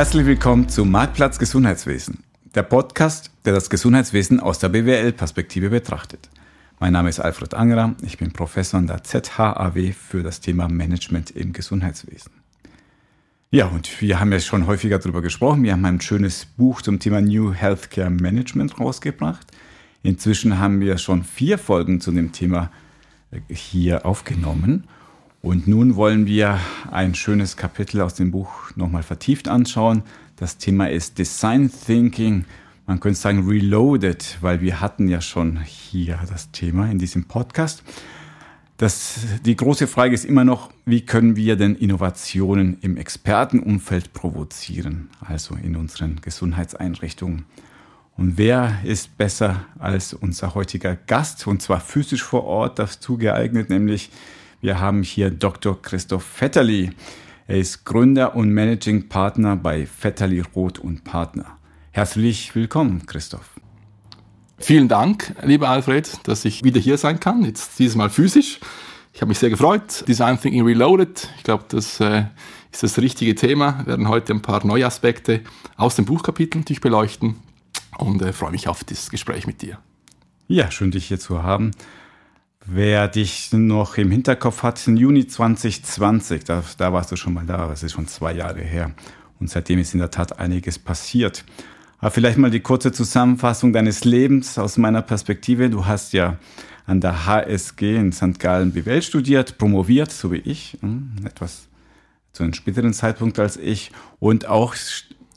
Herzlich willkommen zu Marktplatz Gesundheitswesen, der Podcast, der das Gesundheitswesen aus der BWL-Perspektive betrachtet. Mein Name ist Alfred Angerer, ich bin Professor an der ZHAW für das Thema Management im Gesundheitswesen. Ja, und wir haben ja schon häufiger darüber gesprochen. Wir haben ein schönes Buch zum Thema New Healthcare Management rausgebracht. Inzwischen haben wir schon vier Folgen zu dem Thema äh, hier aufgenommen. Und nun wollen wir ein schönes Kapitel aus dem Buch nochmal vertieft anschauen. Das Thema ist Design Thinking. Man könnte sagen Reloaded, weil wir hatten ja schon hier das Thema in diesem Podcast. Das, die große Frage ist immer noch, wie können wir denn Innovationen im Expertenumfeld provozieren, also in unseren Gesundheitseinrichtungen. Und wer ist besser als unser heutiger Gast, und zwar physisch vor Ort dazu geeignet, nämlich wir haben hier Dr. Christoph Vetterli. Er ist Gründer und Managing Partner bei Vetterli Roth und Partner. Herzlich willkommen, Christoph. Vielen Dank, lieber Alfred, dass ich wieder hier sein kann, jetzt dieses Mal physisch. Ich habe mich sehr gefreut. Design Thinking Reloaded. Ich glaube, das äh, ist das richtige Thema. Wir werden heute ein paar neue Aspekte aus dem Buchkapitel natürlich beleuchten und äh, freue mich auf das Gespräch mit dir. Ja, schön, dich hier zu haben. Wer dich noch im Hinterkopf hat, im Juni 2020, da, da warst du schon mal da, das ist schon zwei Jahre her. Und seitdem ist in der Tat einiges passiert. Aber vielleicht mal die kurze Zusammenfassung deines Lebens aus meiner Perspektive. Du hast ja an der HSG in St. Gallen BWL studiert, promoviert, so wie ich, hm, etwas zu einem späteren Zeitpunkt als ich und auch,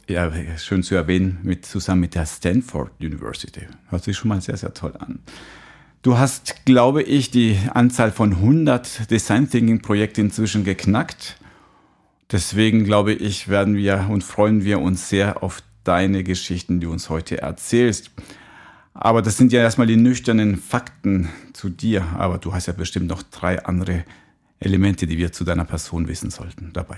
ja, schön zu erwähnen, mit, zusammen mit der Stanford University. Hört sich schon mal sehr, sehr toll an. Du hast, glaube ich, die Anzahl von 100 Design Thinking Projekte inzwischen geknackt. Deswegen glaube ich, werden wir und freuen wir uns sehr auf deine Geschichten, die du uns heute erzählst. Aber das sind ja erstmal die nüchternen Fakten zu dir. Aber du hast ja bestimmt noch drei andere Elemente, die wir zu deiner Person wissen sollten dabei.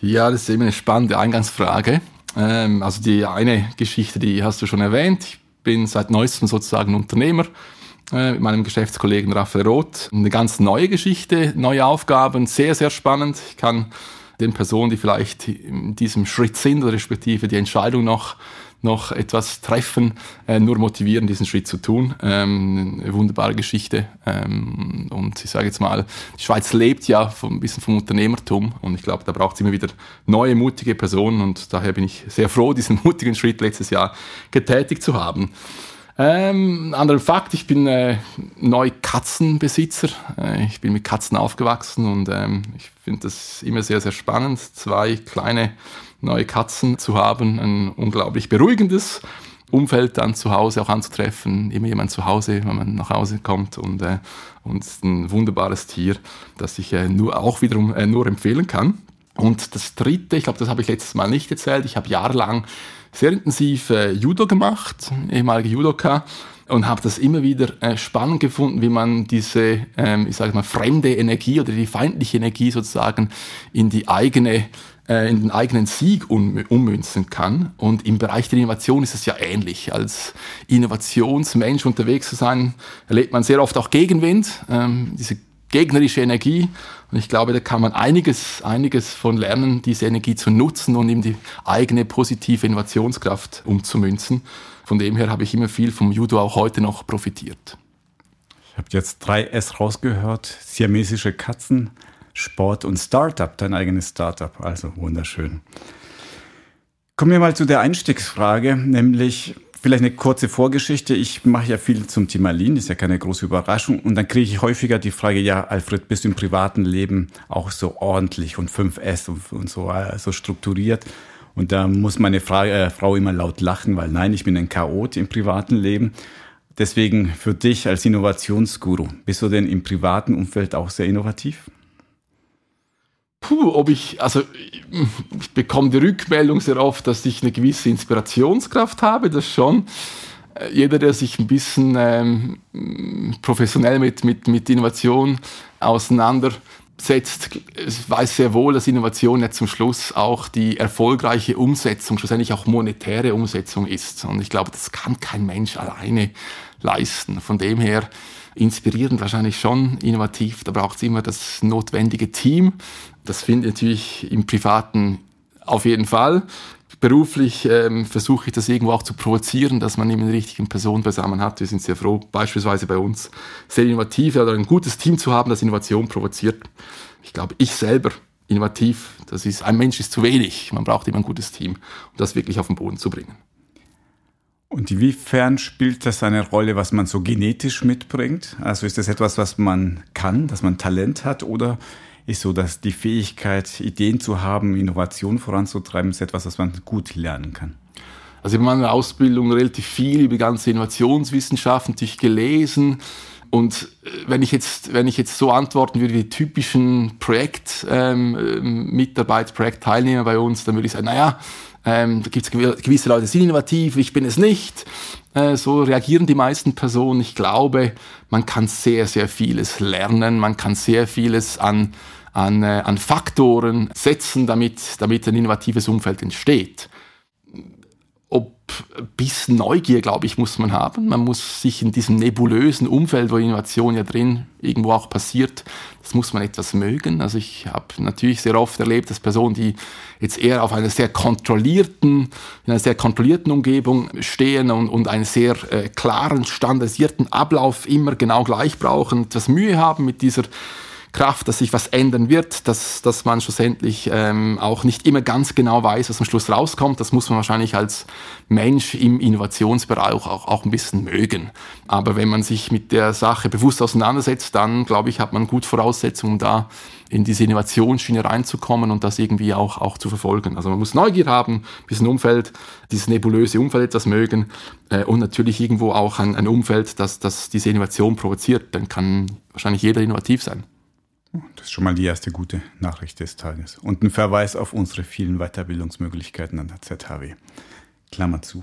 Ja, das ist eben eine spannende Eingangsfrage. Ähm, also die eine Geschichte, die hast du schon erwähnt. Ich bin seit neuestem sozusagen Unternehmer äh, mit meinem Geschäftskollegen Raphael Roth. Eine ganz neue Geschichte, neue Aufgaben, sehr, sehr spannend. Ich kann den Personen, die vielleicht in diesem Schritt sind respektive die Entscheidung noch noch etwas treffen, äh, nur motivieren, diesen Schritt zu tun. Ähm, eine wunderbare Geschichte. Ähm, und ich sage jetzt mal, die Schweiz lebt ja vom, ein bisschen vom Unternehmertum und ich glaube, da braucht es immer wieder neue, mutige Personen und daher bin ich sehr froh, diesen mutigen Schritt letztes Jahr getätigt zu haben. Ähm, anderer Fakt, ich bin äh, neu Katzenbesitzer. Äh, ich bin mit Katzen aufgewachsen und ähm, ich finde das immer sehr, sehr spannend. Zwei kleine neue Katzen zu haben, ein unglaublich beruhigendes Umfeld dann zu Hause auch anzutreffen, immer jemand zu Hause, wenn man nach Hause kommt und, äh, und ein wunderbares Tier, das ich äh, nur auch wiederum äh, nur empfehlen kann. Und das dritte, ich glaube, das habe ich letztes Mal nicht erzählt, ich habe jahrelang sehr intensiv äh, Judo gemacht, ehemalige Judoka, und habe das immer wieder äh, spannend gefunden, wie man diese, ähm, ich sage mal, fremde Energie oder die feindliche Energie sozusagen in die eigene äh, in den eigenen Sieg um, ummünzen kann. Und im Bereich der Innovation ist es ja ähnlich. Als Innovationsmensch unterwegs zu sein, erlebt man sehr oft auch Gegenwind, ähm, diese gegnerische Energie. Und ich glaube, da kann man einiges, einiges von lernen, diese Energie zu nutzen und eben die eigene positive Innovationskraft umzumünzen. Von dem her habe ich immer viel vom Judo auch heute noch profitiert. Ich habe jetzt drei S rausgehört. Siamesische Katzen, Sport und Startup, dein eigenes Startup. Also wunderschön. Kommen wir mal zu der Einstiegsfrage, nämlich vielleicht eine kurze Vorgeschichte. Ich mache ja viel zum Thema Lean, ist ja keine große Überraschung. Und dann kriege ich häufiger die Frage, ja, Alfred, bist du im privaten Leben auch so ordentlich und 5S und, und so, äh, so strukturiert? Und da muss meine Frage, äh, Frau immer laut lachen, weil nein, ich bin ein Chaot im privaten Leben. Deswegen für dich als Innovationsguru, bist du denn im privaten Umfeld auch sehr innovativ? Puh, ob ich, also ich bekomme die Rückmeldung sehr oft, dass ich eine gewisse Inspirationskraft habe, das schon. Äh, jeder, der sich ein bisschen ähm, professionell mit, mit, mit Innovation auseinandersetzt, weiß sehr wohl, dass Innovation ja zum Schluss auch die erfolgreiche Umsetzung, schlussendlich auch monetäre Umsetzung ist. Und ich glaube, das kann kein Mensch alleine leisten. Von dem her inspirierend wahrscheinlich schon, innovativ, da braucht es immer das notwendige Team. Das findet natürlich im Privaten auf jeden Fall. Beruflich ähm, versuche ich das irgendwo auch zu provozieren, dass man eben die richtigen Personen beisammen hat. Wir sind sehr froh, beispielsweise bei uns sehr innovativ oder ein gutes Team zu haben, das Innovation provoziert. Ich glaube, ich selber innovativ, das ist, ein Mensch ist zu wenig. Man braucht immer ein gutes Team, um das wirklich auf den Boden zu bringen. Und inwiefern spielt das eine Rolle, was man so genetisch mitbringt? Also ist das etwas, was man kann, dass man Talent hat oder ist so, dass die Fähigkeit, Ideen zu haben, Innovation voranzutreiben, ist etwas, was man gut lernen kann? Also in meiner Ausbildung relativ viel über ganze Innovationswissenschaften natürlich gelesen. Und äh, wenn ich jetzt, wenn ich jetzt so antworten würde wie typischen Projektmitarbeiter, ähm, Projektteilnehmer bei uns, dann würde ich sagen, naja, ähm, da gibt es gewisse Leute, die sind innovativ, ich bin es nicht. Äh, so reagieren die meisten Personen. Ich glaube, man kann sehr, sehr vieles lernen, man kann sehr vieles an, an, äh, an Faktoren setzen, damit, damit ein innovatives Umfeld entsteht ob bisschen Neugier, glaube ich, muss man haben. Man muss sich in diesem nebulösen Umfeld, wo Innovation ja drin irgendwo auch passiert, das muss man etwas mögen. Also ich habe natürlich sehr oft erlebt, dass Personen, die jetzt eher auf einer sehr kontrollierten, in einer sehr kontrollierten Umgebung stehen und, und einen sehr äh, klaren, standardisierten Ablauf immer genau gleich brauchen, etwas Mühe haben mit dieser Kraft, dass sich was ändern wird, dass, dass man schlussendlich ähm, auch nicht immer ganz genau weiß, was am Schluss rauskommt. Das muss man wahrscheinlich als Mensch im Innovationsbereich auch, auch ein bisschen mögen. Aber wenn man sich mit der Sache bewusst auseinandersetzt, dann glaube ich, hat man gut Voraussetzungen, da in diese Innovationsschiene reinzukommen und das irgendwie auch, auch zu verfolgen. Also man muss Neugier haben, ein bisschen Umfeld, dieses nebulöse Umfeld etwas mögen äh, und natürlich irgendwo auch ein, ein Umfeld, das, das diese Innovation provoziert. Dann kann wahrscheinlich jeder innovativ sein. Das ist schon mal die erste gute Nachricht des Tages. Und ein Verweis auf unsere vielen Weiterbildungsmöglichkeiten an der ZHW. Klammer zu.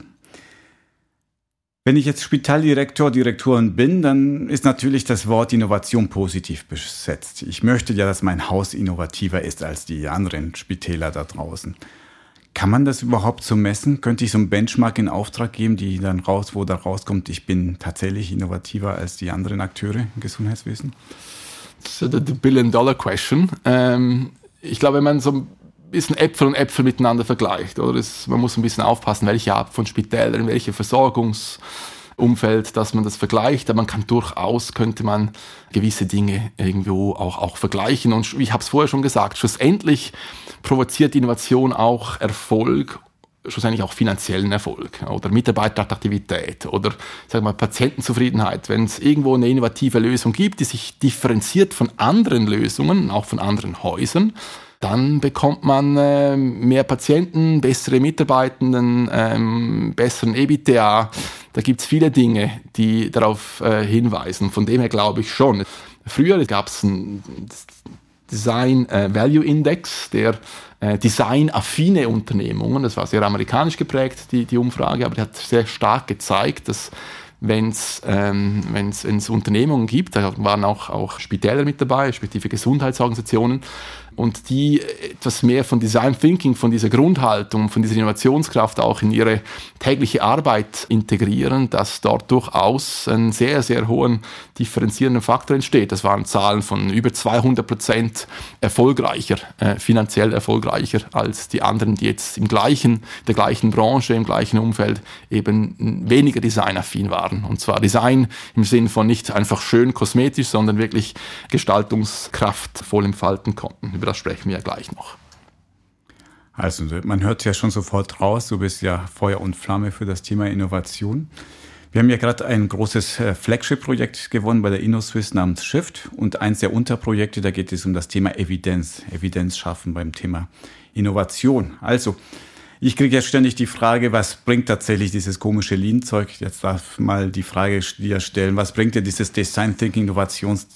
Wenn ich jetzt Spitaldirektor, Direktorin bin, dann ist natürlich das Wort Innovation positiv besetzt. Ich möchte ja, dass mein Haus innovativer ist als die anderen Spitäler da draußen. Kann man das überhaupt so messen? Könnte ich so ein Benchmark in Auftrag geben, die dann raus, wo da rauskommt, ich bin tatsächlich innovativer als die anderen Akteure im Gesundheitswesen? So the, the Billion-Dollar-Question. Ähm, ich glaube, wenn man so ein bisschen Äpfel und Äpfel miteinander vergleicht, oder es, man muss ein bisschen aufpassen, welche Art von Spitälern, welche Versorgungsumfeld, dass man das vergleicht, aber man kann durchaus, könnte man gewisse Dinge irgendwo auch, auch vergleichen. Und ich habe es vorher schon gesagt, schlussendlich provoziert Innovation auch Erfolg schlussendlich auch finanziellen Erfolg oder Mitarbeiterattraktivität oder sagen wir, Patientenzufriedenheit. Wenn es irgendwo eine innovative Lösung gibt, die sich differenziert von anderen Lösungen, auch von anderen Häusern, dann bekommt man äh, mehr Patienten, bessere Mitarbeitenden, ähm, besseren EBITDA. Da gibt es viele Dinge, die darauf äh, hinweisen. Von dem her glaube ich schon. Früher gab es ein Design äh, Value Index, der äh, designaffine Unternehmungen, das war sehr amerikanisch geprägt, die, die Umfrage, aber die hat sehr stark gezeigt, dass wenn es ähm, wenn's, wenn's Unternehmungen gibt, da waren auch, auch Spitäler mit dabei, respektive Gesundheitsorganisationen, und die etwas mehr von Design Thinking, von dieser Grundhaltung, von dieser Innovationskraft auch in ihre tägliche Arbeit integrieren, dass dort durchaus ein sehr, sehr hohen differenzierenden Faktor entsteht. Das waren Zahlen von über 200 Prozent erfolgreicher, äh, finanziell erfolgreicher als die anderen, die jetzt im gleichen, der gleichen Branche, im gleichen Umfeld eben weniger designaffin waren. Und zwar Design im Sinn von nicht einfach schön kosmetisch, sondern wirklich Gestaltungskraft voll entfalten konnten. Über das sprechen wir ja gleich noch. Also man hört ja schon sofort raus, du bist ja Feuer und Flamme für das Thema Innovation. Wir haben ja gerade ein großes äh, Flagship-Projekt gewonnen bei der InnoSwiss namens Shift und eins der Unterprojekte, da geht es um das Thema Evidenz, Evidenz schaffen beim Thema Innovation. Also, ich kriege ja ständig die Frage, was bringt tatsächlich dieses komische Lean-Zeug? Jetzt darf mal die Frage dir stellen, was bringt dir dieses Design Thinking Innovations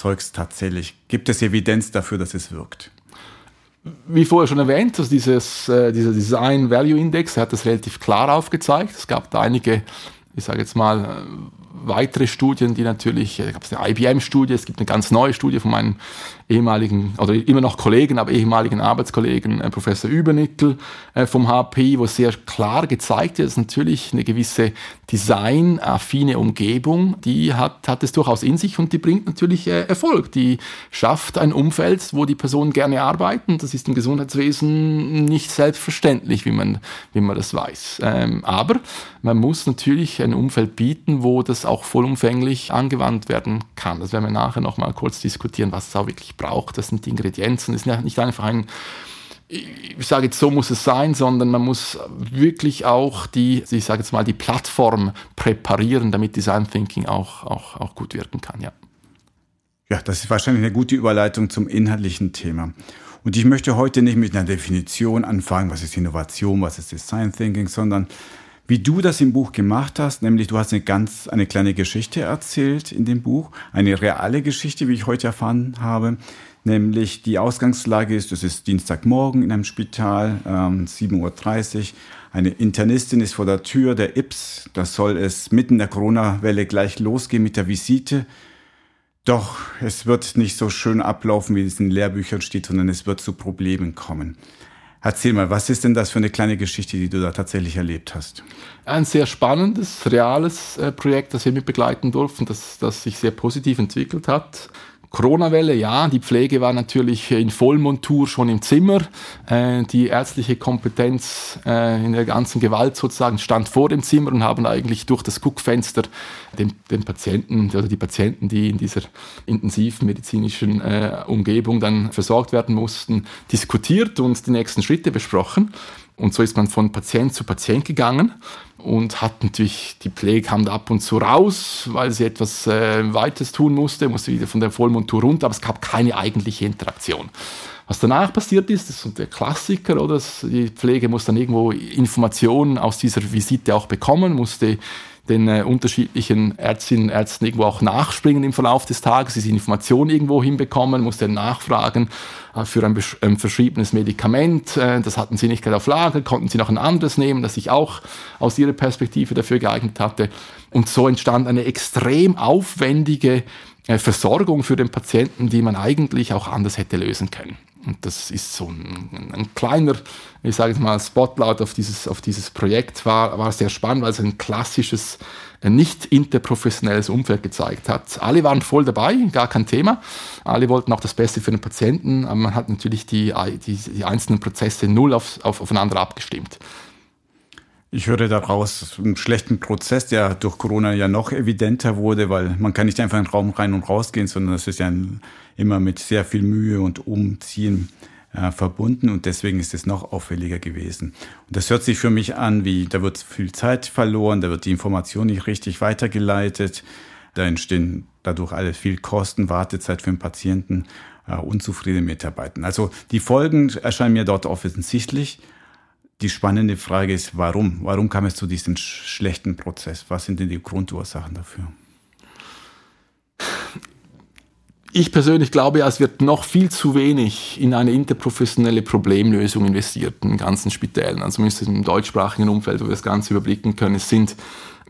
Zeugs tatsächlich? Gibt es Evidenz dafür, dass es wirkt? Wie vorher schon erwähnt, also dieses, äh, dieser Design Value Index hat das relativ klar aufgezeigt. Es gab da einige, ich sage jetzt mal, weitere Studien, die natürlich, da gab es eine IBM-Studie, es gibt eine ganz neue Studie von meinem ehemaligen, oder immer noch Kollegen, aber ehemaligen Arbeitskollegen, äh, Professor Übernickel äh, vom HP, wo sehr klar gezeigt wird, dass natürlich eine gewisse designaffine Umgebung, die hat, hat es durchaus in sich und die bringt natürlich äh, Erfolg. Die schafft ein Umfeld, wo die Personen gerne arbeiten. Das ist im Gesundheitswesen nicht selbstverständlich, wie man, wie man das weiß. Ähm, aber man muss natürlich ein Umfeld bieten, wo das auch vollumfänglich angewandt werden kann. Das werden wir nachher nochmal kurz diskutieren, was es auch wirklich braucht. Das sind die Ingredienzen. Es ist nicht einfach ein ich sage jetzt, so muss es sein, sondern man muss wirklich auch die, ich sage jetzt mal, die Plattform präparieren, damit Design Thinking auch, auch, auch gut wirken kann, ja. Ja, das ist wahrscheinlich eine gute Überleitung zum inhaltlichen Thema. Und ich möchte heute nicht mit einer Definition anfangen, was ist Innovation, was ist Design Thinking, sondern wie du das im Buch gemacht hast, nämlich du hast eine ganz, eine kleine Geschichte erzählt in dem Buch, eine reale Geschichte, wie ich heute erfahren habe, nämlich die Ausgangslage ist, es ist Dienstagmorgen in einem Spital, ähm, 7.30 Uhr, eine Internistin ist vor der Tür der IPS, da soll es mitten in der Corona-Welle gleich losgehen mit der Visite, doch es wird nicht so schön ablaufen, wie es in Lehrbüchern steht, sondern es wird zu Problemen kommen. Erzähl mal, was ist denn das für eine kleine Geschichte, die du da tatsächlich erlebt hast? Ein sehr spannendes, reales äh, Projekt, das wir mit begleiten durften, das, das sich sehr positiv entwickelt hat. Corona-Welle, ja, die Pflege war natürlich in Vollmontur schon im Zimmer. Äh, die ärztliche Kompetenz äh, in der ganzen Gewalt sozusagen stand vor dem Zimmer und haben eigentlich durch das Guckfenster den, den Patienten oder die Patienten, die in dieser intensivmedizinischen äh, Umgebung dann versorgt werden mussten, diskutiert und die nächsten Schritte besprochen. Und so ist man von Patient zu Patient gegangen und hat natürlich, die Pflege kam da ab und zu raus, weil sie etwas äh, Weites tun musste, musste wieder von der Vollmontur runter, aber es gab keine eigentliche Interaktion. Was danach passiert ist, das ist der Klassiker, oder? Die Pflege muss dann irgendwo Informationen aus dieser Visite auch bekommen, musste den äh, unterschiedlichen Ärztinnen und Ärzten irgendwo auch nachspringen im Verlauf des Tages, diese Informationen irgendwo hinbekommen, musste nachfragen äh, für ein, ein verschriebenes Medikament. Äh, das hatten sie nicht gerade auf Lager, konnten sie noch ein anderes nehmen, das sich auch aus ihrer Perspektive dafür geeignet hatte. Und so entstand eine extrem aufwendige äh, Versorgung für den Patienten, die man eigentlich auch anders hätte lösen können. Und das ist so ein, ein kleiner, ich sage jetzt mal, Spotlight auf dieses, auf dieses Projekt, war, war sehr spannend, weil es ein klassisches, nicht interprofessionelles Umfeld gezeigt hat. Alle waren voll dabei, gar kein Thema. Alle wollten auch das Beste für den Patienten, aber man hat natürlich die, die, die einzelnen Prozesse null auf, auf, aufeinander abgestimmt. Ich höre daraus einen schlechten Prozess, der durch Corona ja noch evidenter wurde, weil man kann nicht einfach in den Raum rein und rausgehen, sondern das ist ja immer mit sehr viel Mühe und Umziehen äh, verbunden und deswegen ist es noch auffälliger gewesen. Und das hört sich für mich an, wie da wird viel Zeit verloren, da wird die Information nicht richtig weitergeleitet, da entstehen dadurch alle viel Kosten, Wartezeit für den Patienten, äh, unzufriedene Mitarbeiter. Also die Folgen erscheinen mir dort offensichtlich die spannende Frage ist, warum? Warum kam es zu diesem schlechten Prozess? Was sind denn die Grundursachen dafür? Ich persönlich glaube, es wird noch viel zu wenig in eine interprofessionelle Problemlösung investiert in ganzen Spitälen. Also zumindest im deutschsprachigen Umfeld, wo wir das Ganze überblicken können. Es sind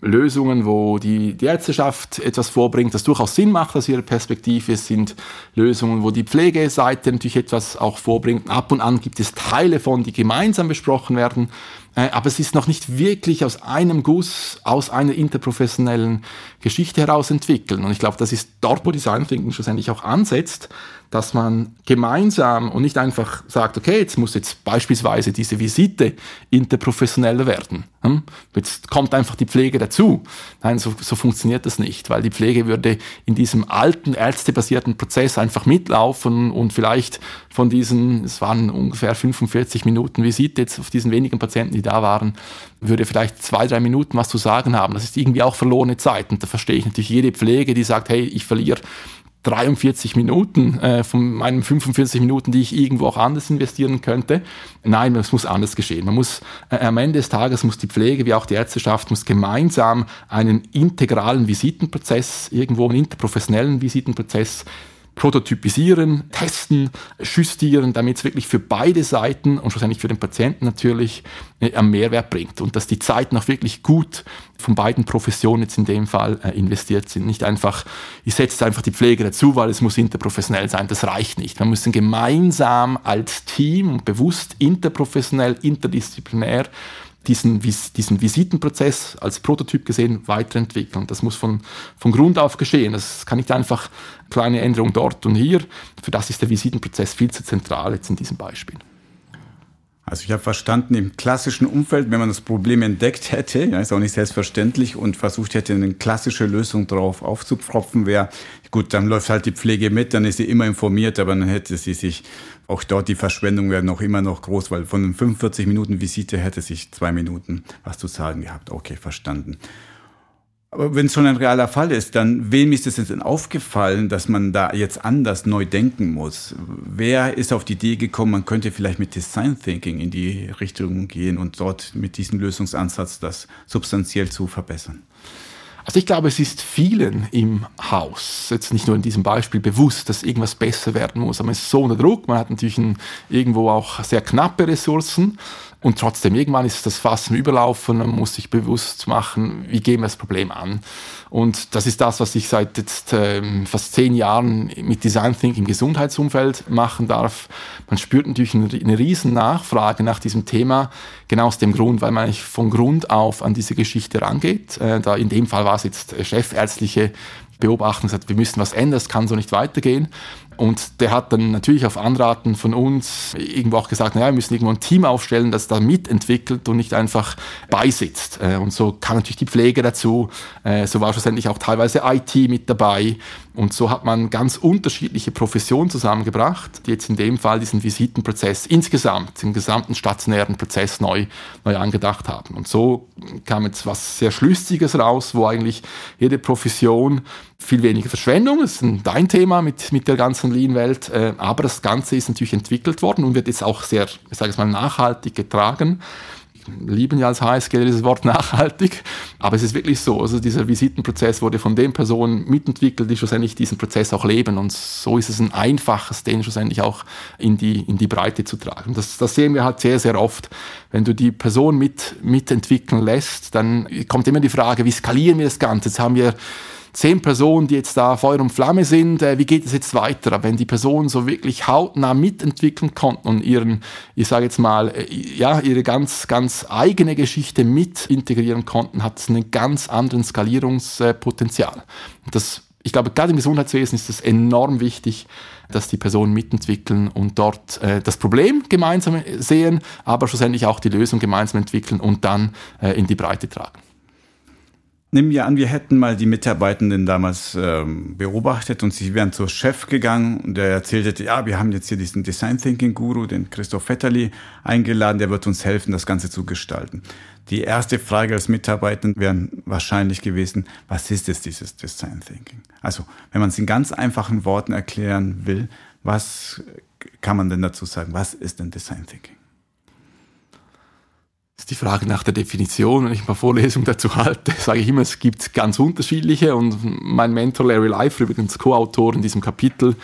Lösungen, wo die, die Ärzteschaft etwas vorbringt, das durchaus Sinn macht aus ihrer Perspektive. Es sind Lösungen, wo die Pflegeseite natürlich etwas auch vorbringt. Ab und an gibt es Teile von, die gemeinsam besprochen werden. Äh, aber es ist noch nicht wirklich aus einem Guss, aus einer interprofessionellen Geschichte heraus entwickeln. Und ich glaube, das ist dort, wo Design Thinking schlussendlich auch ansetzt, dass man gemeinsam und nicht einfach sagt, okay, jetzt muss jetzt beispielsweise diese Visite interprofessioneller werden. Hm? Jetzt kommt einfach die Pflege dazu. Nein, so, so funktioniert das nicht, weil die Pflege würde in diesem alten ärztebasierten Prozess einfach mitlaufen und vielleicht von diesen, es waren ungefähr 45 Minuten Visite jetzt auf diesen wenigen Patienten, die da waren, würde vielleicht zwei, drei Minuten was zu sagen haben. Das ist irgendwie auch verlorene Zeit. Und da verstehe ich natürlich jede Pflege, die sagt, hey, ich verliere 43 Minuten äh, von meinen 45 Minuten, die ich irgendwo auch anders investieren könnte. Nein, es muss anders geschehen. Man muss äh, am Ende des Tages muss die Pflege wie auch die Ärzteschaft muss gemeinsam einen integralen Visitenprozess irgendwo einen interprofessionellen Visitenprozess prototypisieren, testen, justieren, damit es wirklich für beide Seiten und schlussendlich für den Patienten natürlich äh, einen Mehrwert bringt und dass die Zeiten auch wirklich gut von beiden Professionen jetzt in dem Fall äh, investiert sind. Nicht einfach, ich setze einfach die Pflege dazu, weil es muss interprofessionell sein. Das reicht nicht. Man muss gemeinsam als Team bewusst interprofessionell, interdisziplinär diesen, diesen Visitenprozess als Prototyp gesehen weiterentwickeln. Das muss von, von Grund auf geschehen. Das kann nicht einfach kleine Änderungen dort und hier. Für das ist der Visitenprozess viel zu zentral jetzt in diesem Beispiel. Also ich habe verstanden, im klassischen Umfeld, wenn man das Problem entdeckt hätte, ja, ist auch nicht selbstverständlich, und versucht hätte, eine klassische Lösung drauf aufzupfropfen, wäre, gut, dann läuft halt die Pflege mit, dann ist sie immer informiert, aber dann hätte sie sich, auch dort die Verschwendung wäre noch immer noch groß, weil von 45 Minuten Visite hätte sich zwei Minuten was zu sagen gehabt. Okay, verstanden. Aber wenn es schon ein realer Fall ist, dann wem ist es denn aufgefallen, dass man da jetzt anders neu denken muss? Wer ist auf die Idee gekommen, man könnte vielleicht mit Design Thinking in die Richtung gehen und dort mit diesem Lösungsansatz das substanziell zu verbessern? Also ich glaube, es ist vielen im Haus, jetzt nicht nur in diesem Beispiel, bewusst, dass irgendwas besser werden muss. Aber man ist so unter Druck, man hat natürlich ein, irgendwo auch sehr knappe Ressourcen und trotzdem, irgendwann ist das Fass im Überlaufen, man muss sich bewusst machen, wie gehen wir das Problem an. Und das ist das, was ich seit jetzt ähm, fast zehn Jahren mit Design Thinking im Gesundheitsumfeld machen darf. Man spürt natürlich eine, riesen Nachfrage nach diesem Thema, genau aus dem Grund, weil man eigentlich von Grund auf an diese Geschichte rangeht. Äh, da in dem Fall war es jetzt chefärztliche Beobachten, gesagt, wir müssen was ändern, es kann so nicht weitergehen. Und der hat dann natürlich auf Anraten von uns irgendwo auch gesagt, naja, wir müssen irgendwo ein Team aufstellen, das da mitentwickelt und nicht einfach beisitzt. Äh, und so kam natürlich die Pflege dazu. Äh, so war schlussendlich auch teilweise IT mit dabei. Und so hat man ganz unterschiedliche Professionen zusammengebracht, die jetzt in dem Fall diesen Visitenprozess insgesamt, den gesamten stationären Prozess neu, neu angedacht haben. Und so kam jetzt was sehr Schlüssiges raus, wo eigentlich jede Profession viel weniger Verschwendung, das ist dein Thema mit, mit der ganzen Lean-Welt, äh, aber das Ganze ist natürlich entwickelt worden und wird jetzt auch sehr, ich sage es mal, nachhaltig getragen lieben ja als HSG dieses Wort nachhaltig, aber es ist wirklich so. Also dieser Visitenprozess wurde von den Personen mitentwickelt, die schlussendlich diesen Prozess auch leben und so ist es ein einfaches, den schlussendlich auch in die, in die Breite zu tragen. Das, das sehen wir halt sehr, sehr oft. Wenn du die Person mit, mitentwickeln lässt, dann kommt immer die Frage, wie skalieren wir das Ganze? Jetzt haben wir zehn Personen, die jetzt da Feuer und Flamme sind, äh, wie geht es jetzt weiter? Wenn die Personen so wirklich hautnah mitentwickeln konnten und ihren, ich sage jetzt mal, äh, ja, ihre ganz, ganz eigene Geschichte mit integrieren konnten, hat es einen ganz anderen Skalierungspotenzial. Das, ich glaube, gerade im Gesundheitswesen ist es enorm wichtig, dass die Personen mitentwickeln und dort äh, das Problem gemeinsam sehen, aber schlussendlich auch die Lösung gemeinsam entwickeln und dann äh, in die Breite tragen. Nehmen wir an, wir hätten mal die Mitarbeitenden damals ähm, beobachtet und sie wären zur Chef gegangen und der erzählte, ja, wir haben jetzt hier diesen Design Thinking Guru, den Christoph Vetterli, eingeladen, der wird uns helfen, das Ganze zu gestalten. Die erste Frage als Mitarbeitenden wäre wahrscheinlich gewesen, was ist jetzt dieses Design Thinking? Also, wenn man es in ganz einfachen Worten erklären will, was kann man denn dazu sagen? Was ist denn Design Thinking? Ist die Frage nach der Definition. Wenn ich paar Vorlesungen dazu halte, sage ich immer, es gibt ganz unterschiedliche. Und mein Mentor Larry Leifer, übrigens Co-Autor in diesem Kapitel,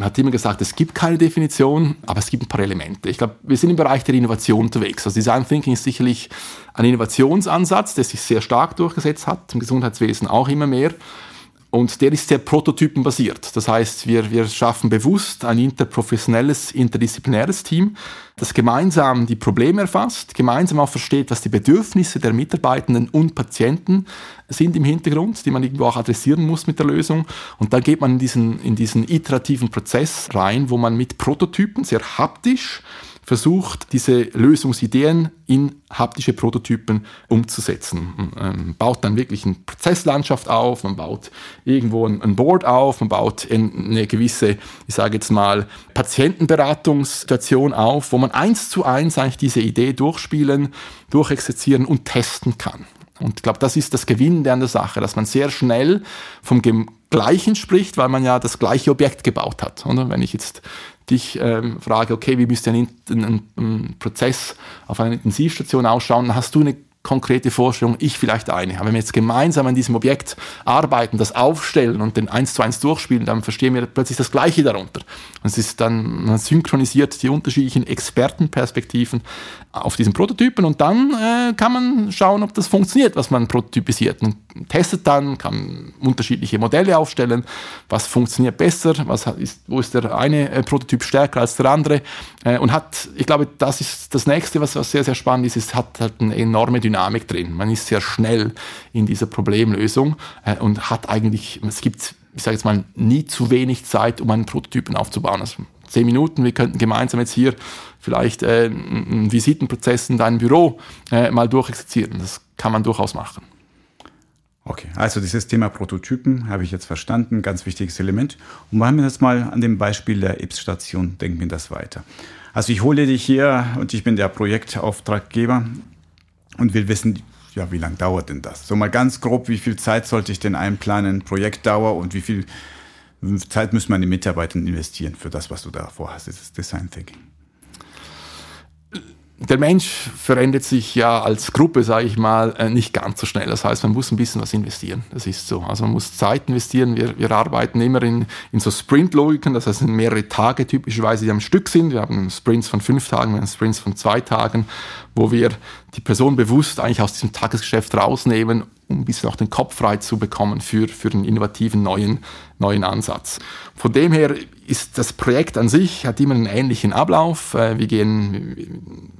hat immer gesagt, es gibt keine Definition, aber es gibt ein paar Elemente. Ich glaube, wir sind im Bereich der Innovation unterwegs. Also Design Thinking ist sicherlich ein Innovationsansatz, der sich sehr stark durchgesetzt hat, im Gesundheitswesen auch immer mehr. Und der ist sehr prototypenbasiert. Das heißt, wir, wir schaffen bewusst ein interprofessionelles, interdisziplinäres Team, das gemeinsam die Probleme erfasst, gemeinsam auch versteht, was die Bedürfnisse der Mitarbeitenden und Patienten sind im Hintergrund, die man irgendwo auch adressieren muss mit der Lösung. Und dann geht man in diesen, in diesen iterativen Prozess rein, wo man mit Prototypen sehr haptisch versucht, diese Lösungsideen in haptische Prototypen umzusetzen. Man ähm, baut dann wirklich eine Prozesslandschaft auf, man baut irgendwo ein, Board auf, man baut eine gewisse, ich sage jetzt mal, Patientenberatungssituation auf, wo man eins zu eins eigentlich diese Idee durchspielen, durchexerzieren und testen kann. Und ich glaube, das ist das Gewinnende an der Sache, dass man sehr schnell vom Gleichen spricht, weil man ja das gleiche Objekt gebaut hat. Oder? Wenn ich jetzt dich ähm, frage, okay, wie müsste ein, ein, ein, Prozess auf einer Intensivstation ausschauen, dann hast du eine konkrete Vorstellung, ich vielleicht eine. Aber wenn wir jetzt gemeinsam an diesem Objekt arbeiten, das aufstellen und den eins zu eins durchspielen, dann verstehen wir plötzlich das Gleiche darunter. Und es ist dann, man synchronisiert die unterschiedlichen Expertenperspektiven auf diesen Prototypen und dann äh, kann man schauen, ob das funktioniert, was man prototypisiert. Und testet dann, kann unterschiedliche Modelle aufstellen, was funktioniert besser, was ist, wo ist der eine äh, Prototyp stärker als der andere äh, und hat, ich glaube, das ist das nächste, was, was sehr, sehr spannend ist, es hat halt eine enorme Dynamik drin. Man ist sehr schnell in dieser Problemlösung äh, und hat eigentlich, es gibt, ich sage jetzt mal, nie zu wenig Zeit, um einen Prototypen aufzubauen. Also zehn Minuten, wir könnten gemeinsam jetzt hier vielleicht äh, einen Visitenprozess in deinem Büro äh, mal durchexerzieren. Das kann man durchaus machen. Okay, also dieses Thema Prototypen habe ich jetzt verstanden, ganz wichtiges Element. Und machen wir das mal an dem Beispiel der IPS-Station, denken wir das weiter. Also ich hole dich hier und ich bin der Projektauftraggeber und will wissen, ja, wie lange dauert denn das? So mal ganz grob, wie viel Zeit sollte ich denn einplanen, Projektdauer und wie viel Zeit müssen meine Mitarbeiter investieren für das, was du da vorhast, dieses Design Thinking? Der Mensch verändert sich ja als Gruppe, sage ich mal, äh, nicht ganz so schnell. Das heißt, man muss ein bisschen was investieren. Das ist so. Also man muss Zeit investieren. Wir, wir arbeiten immer in, in so Sprint-Logiken, das heißt mehrere Tage typischerweise, die am Stück sind. Wir haben Sprints von fünf Tagen, wir haben Sprints von zwei Tagen, wo wir die Person bewusst eigentlich aus diesem Tagesgeschäft rausnehmen, um ein bisschen auch den Kopf frei zu bekommen für, für einen innovativen neuen, neuen Ansatz. Von dem her ist das Projekt an sich, hat immer einen ähnlichen Ablauf. Äh, wir gehen, wir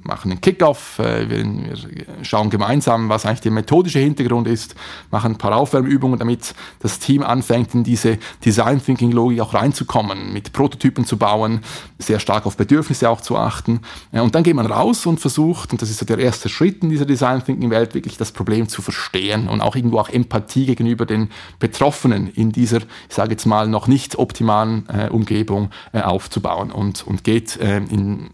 machen einen Kickoff, äh, wir, schauen gemeinsam, was eigentlich der methodische Hintergrund ist, machen ein paar Aufwärmübungen, damit das Team anfängt, in diese Design Thinking Logik auch reinzukommen, mit Prototypen zu bauen, sehr stark auf Bedürfnisse auch zu achten. Und dann geht man raus und versucht, und das ist so der erste Schritt in dieser Design Thinking Welt, wirklich das Problem zu verstehen und auch irgendwo auch Empathie gegenüber den Betroffenen in dieser, ich sage jetzt mal, noch nicht optimalen äh, Umgebung äh, aufzubauen und, und geht äh, in,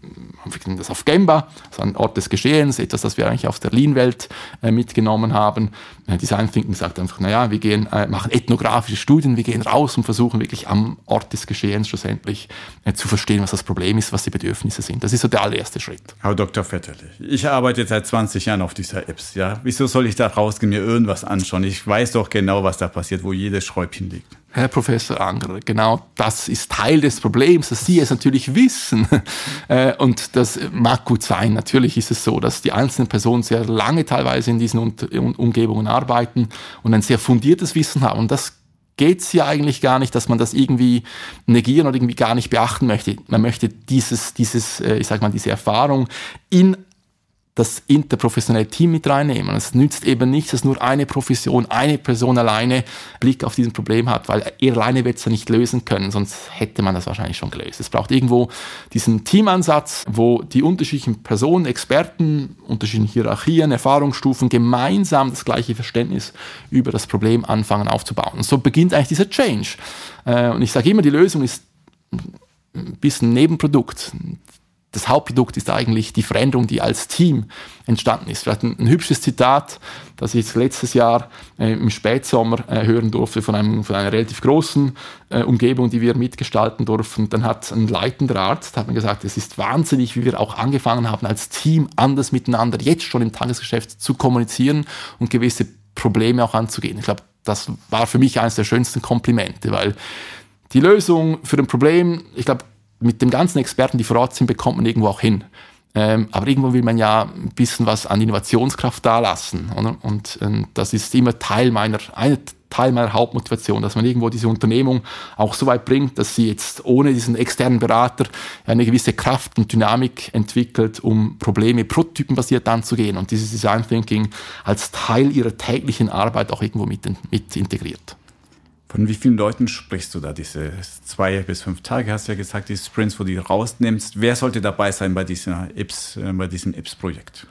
das auf Gemba, also ein Ort des Geschehens, etwas, das wir eigentlich aus der Lean-Welt äh, mitgenommen haben. Äh, Design Thinking sagt einfach, naja, wir gehen, äh, machen ethnografische Studien, wir gehen raus und versuchen wirklich am Ort des Geschehens schlussendlich zu verstehen, was das Problem ist, was die Bedürfnisse sind. Das ist so der allererste Schritt. Herr Dr. Vetterle, ich arbeite seit 20 Jahren auf dieser Apps, ja. Wieso soll ich da rausgehen, mir irgendwas anschauen? Ich weiß doch genau, was da passiert, wo jedes Schräubchen liegt. Herr Professor Anger, genau das ist Teil des Problems, dass Sie es natürlich wissen. Äh, und das mag gut sein. Natürlich ist es so, dass die einzelnen Personen sehr lange teilweise in diesen Umgebungen arbeiten und ein sehr fundiertes Wissen haben. Und das geht es ja eigentlich gar nicht, dass man das irgendwie negieren oder irgendwie gar nicht beachten möchte. Man möchte dieses, dieses, äh, ich sag mal, diese Erfahrung in das interprofessionelle Team mit reinnehmen. Es nützt eben nichts, dass nur eine Profession, eine Person alleine Blick auf dieses Problem hat, weil er alleine wird es ja nicht lösen können, sonst hätte man das wahrscheinlich schon gelöst. Es braucht irgendwo diesen Teamansatz, wo die unterschiedlichen Personen, Experten, unterschiedlichen Hierarchien, Erfahrungsstufen gemeinsam das gleiche Verständnis über das Problem anfangen aufzubauen. Und so beginnt eigentlich dieser Change. Äh, und ich sage immer, die Lösung ist ein bisschen Nebenprodukt das Hauptprodukt ist eigentlich die Veränderung, die als Team entstanden ist. Vielleicht ein, ein hübsches Zitat, das ich letztes Jahr äh, im Spätsommer äh, hören durfte von, einem, von einer relativ großen äh, Umgebung, die wir mitgestalten durften. Dann hat ein leitender Arzt hat mir gesagt, es ist wahnsinnig, wie wir auch angefangen haben, als Team anders miteinander jetzt schon im Tagesgeschäft zu kommunizieren und gewisse Probleme auch anzugehen. Ich glaube, das war für mich eines der schönsten Komplimente, weil die Lösung für ein Problem, ich glaube, mit dem ganzen Experten, die vor Ort sind, bekommt man irgendwo auch hin. Ähm, aber irgendwo will man ja ein bisschen was an Innovationskraft dalassen. Oder? Und ähm, das ist immer Teil meiner, ein Teil meiner Hauptmotivation, dass man irgendwo diese Unternehmung auch so weit bringt, dass sie jetzt ohne diesen externen Berater eine gewisse Kraft und Dynamik entwickelt, um Probleme prototypenbasiert anzugehen und dieses Design Thinking als Teil ihrer täglichen Arbeit auch irgendwo mit, mit integriert. Von wie vielen Leuten sprichst du da? Diese zwei bis fünf Tage hast du ja gesagt, die Sprints, wo du die rausnimmst. Wer sollte dabei sein bei, dieser Ips, äh, bei diesem IPS-Projekt?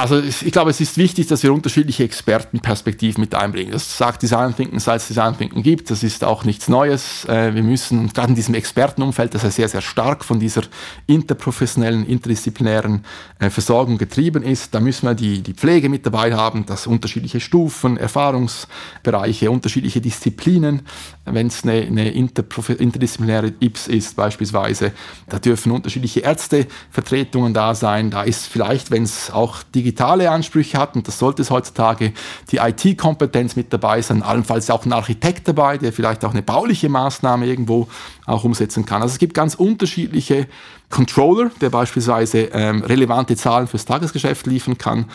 Also ich glaube, es ist wichtig, dass wir unterschiedliche Expertenperspektiven mit einbringen. Das sagt Design Thinking, seit es Design Thinking gibt. Das ist auch nichts Neues. Äh, wir müssen, gerade in diesem Expertenumfeld, das ja sehr, sehr stark von dieser interprofessionellen, interdisziplinären äh, Versorgung getrieben ist, da müssen wir die, die Pflege mit dabei haben, dass unterschiedliche Stufen, Erfahrungsbereiche, unterschiedliche Disziplinen, wenn es eine, eine interdisziplinäre IPS ist beispielsweise, da dürfen unterschiedliche Ärztevertretungen da sein. Da ist vielleicht, wenn es auch digital digitale Ansprüche hat, und das sollte es heutzutage, die IT-Kompetenz mit dabei sein, allenfalls auch ein Architekt dabei, der vielleicht auch eine bauliche Maßnahme irgendwo auch umsetzen kann. Also es gibt ganz unterschiedliche Controller, der beispielsweise ähm, relevante Zahlen fürs Tagesgeschäft liefern kann.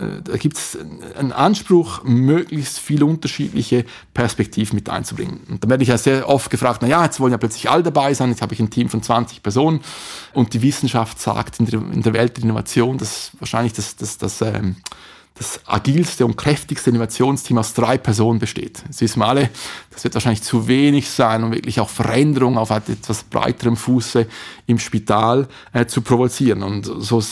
Äh, da gibt es einen Anspruch, möglichst viele unterschiedliche Perspektiven mit einzubringen. Und da werde ich ja sehr oft gefragt, na ja, jetzt wollen ja plötzlich alle dabei sein, jetzt habe ich ein Team von 20 Personen und die Wissenschaft sagt in der, in der Welt der Innovation, dass wahrscheinlich das, das, das, ähm, das agilste und kräftigste Innovationsteam aus drei Personen besteht. Jetzt wissen wir alle, das wird wahrscheinlich zu wenig sein, um wirklich auch Veränderungen auf etwas breiterem Fuße im Spital äh, zu provozieren. Und so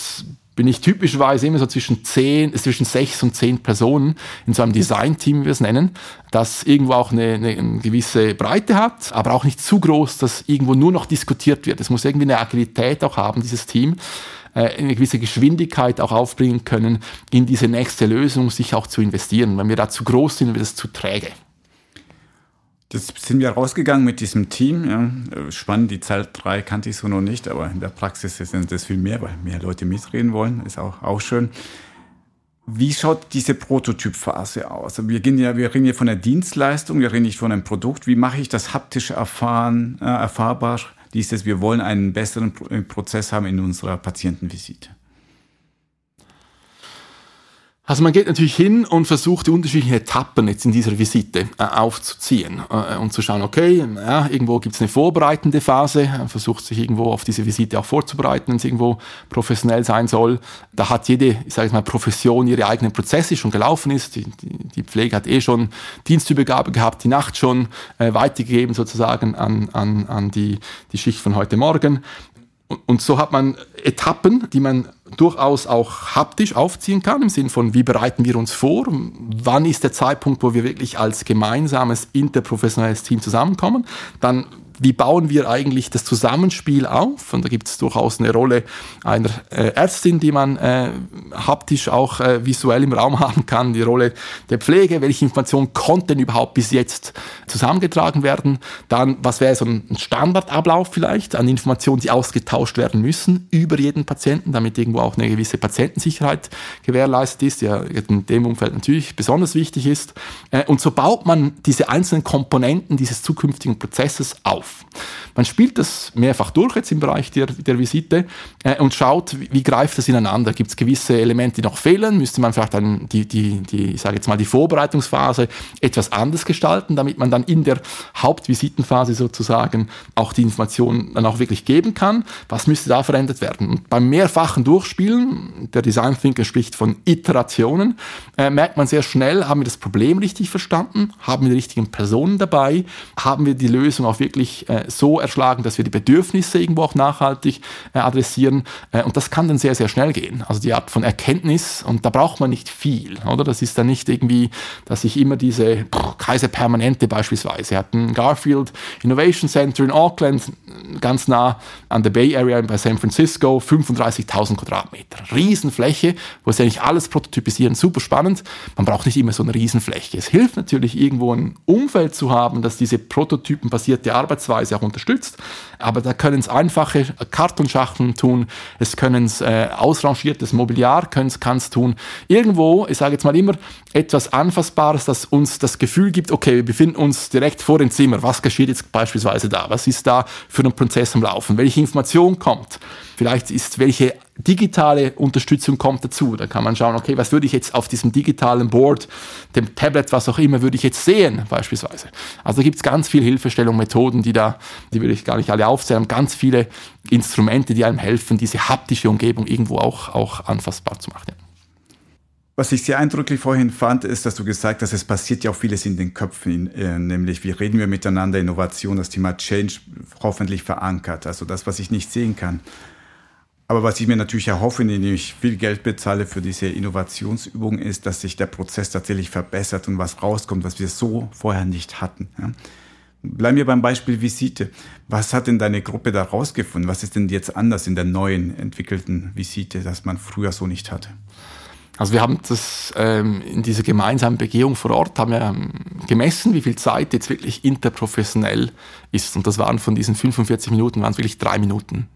bin ich typischerweise immer so zwischen zehn, zwischen sechs und zehn Personen in so einem Design-Team, wie wir es nennen, das irgendwo auch eine, eine, eine, gewisse Breite hat, aber auch nicht zu groß, dass irgendwo nur noch diskutiert wird. Es muss irgendwie eine Agilität auch haben, dieses Team äh, eine gewisse Geschwindigkeit auch aufbringen können, in diese nächste Lösung sich auch zu investieren. Wenn wir da zu groß sind, wird es zu träge. Jetzt sind wir rausgegangen mit diesem Team. Ja. Spannend, die Zahl 3 kannte ich so noch nicht, aber in der Praxis sind das viel mehr, weil mehr Leute mitreden wollen. Ist auch, auch schön. Wie schaut diese Prototypphase aus? Wir, gehen ja, wir reden hier von der Dienstleistung, wir reden nicht von einem Produkt. Wie mache ich das haptisch erfahren, äh, erfahrbar? Dieses, wir wollen einen besseren Prozess haben in unserer Patientenvisite. Also man geht natürlich hin und versucht die unterschiedlichen Etappen jetzt in dieser Visite äh, aufzuziehen äh, und zu schauen, okay, ja, irgendwo gibt es eine vorbereitende Phase, versucht sich irgendwo auf diese Visite auch vorzubereiten, wenn es irgendwo professionell sein soll. Da hat jede, ich sage mal, Profession ihre eigenen Prozesse schon gelaufen ist. Die, die, die Pflege hat eh schon Dienstübergabe gehabt, die Nacht schon äh, weitergegeben sozusagen an, an, an die, die Schicht von heute Morgen. Und, so hat man Etappen, die man durchaus auch haptisch aufziehen kann, im Sinne von, wie bereiten wir uns vor, wann ist der Zeitpunkt, wo wir wirklich als gemeinsames interprofessionelles Team zusammenkommen, dann wie bauen wir eigentlich das Zusammenspiel auf? Und da gibt es durchaus eine Rolle einer äh, Ärztin, die man äh, haptisch auch äh, visuell im Raum haben kann, die Rolle der Pflege, welche Informationen konnten überhaupt bis jetzt zusammengetragen werden, dann was wäre so ein Standardablauf vielleicht an Informationen, die ausgetauscht werden müssen über jeden Patienten, damit irgendwo auch eine gewisse Patientensicherheit gewährleistet ist, die ja in dem Umfeld natürlich besonders wichtig ist. Äh, und so baut man diese einzelnen Komponenten dieses zukünftigen Prozesses auf auf. Man spielt das mehrfach durch jetzt im Bereich der, der Visite äh, und schaut, wie, wie, greift das ineinander. Gibt es gewisse Elemente, die noch fehlen? Müsste man vielleicht dann die, die, die, ich sage jetzt mal, die Vorbereitungsphase etwas anders gestalten, damit man dann in der Hauptvisitenphase sozusagen auch die Informationen dann auch wirklich geben kann? Was müsste da verändert werden? Und beim mehrfachen Durchspielen, der Design Thinker spricht von Iterationen, äh, merkt man sehr schnell, haben wir das Problem richtig verstanden? Haben wir die richtigen Personen dabei? Haben wir die Lösung auch wirklich äh, so erschlagen, dass wir die Bedürfnisse irgendwo auch nachhaltig äh, adressieren. Äh, und das kann dann sehr, sehr schnell gehen. Also die Art von Erkenntnis, und da braucht man nicht viel, oder? Das ist dann nicht irgendwie, dass ich immer diese boah, Kaiser Permanente beispielsweise hat ein Garfield Innovation Center in Auckland, ganz nah an der Bay Area bei San Francisco, 35.000 Quadratmeter. Riesenfläche, wo sie eigentlich alles prototypisieren, super spannend. Man braucht nicht immer so eine Riesenfläche. Es hilft natürlich irgendwo ein Umfeld zu haben, dass diese prototypenbasierte Arbeit Arbeitsweise auch unterstützt. Aber da können es einfache Kartonschachteln tun, es können es äh, ausrangiertes Mobiliar kann es tun. Irgendwo, ich sage jetzt mal immer, etwas Anfassbares, das uns das Gefühl gibt, okay, wir befinden uns direkt vor dem Zimmer. Was geschieht jetzt beispielsweise da? Was ist da für ein Prozess am Laufen? Welche Information kommt? Vielleicht ist welche digitale Unterstützung kommt dazu. Da kann man schauen, okay, was würde ich jetzt auf diesem digitalen Board, dem Tablet, was auch immer, würde ich jetzt sehen, beispielsweise. Also gibt es ganz viele Hilfestellungen, Methoden, die da, die will ich gar nicht alle aufzählen, ganz viele Instrumente, die einem helfen, diese haptische Umgebung irgendwo auch, auch anfassbar zu machen. Was ich sehr eindrücklich vorhin fand, ist, dass du gesagt hast, es passiert ja auch vieles in den Köpfen, äh, nämlich wie reden wir miteinander, Innovation, das Thema Change hoffentlich verankert, also das, was ich nicht sehen kann. Aber was ich mir natürlich erhoffe, indem ich viel Geld bezahle für diese Innovationsübung, ist, dass sich der Prozess tatsächlich verbessert und was rauskommt, was wir so vorher nicht hatten. Ja. Bleiben wir beim Beispiel Visite. Was hat denn deine Gruppe da rausgefunden? Was ist denn jetzt anders in der neuen entwickelten Visite, das man früher so nicht hatte? Also wir haben das ähm, in dieser gemeinsamen Begehung vor Ort haben wir ähm, gemessen, wie viel Zeit jetzt wirklich interprofessionell ist. Und das waren von diesen 45 Minuten waren es wirklich drei Minuten.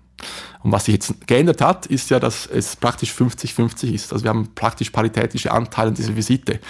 Und was sich jetzt geändert hat, ist ja, dass es praktisch 50-50 ist. Also wir haben praktisch paritätische Anteile an dieser Visite.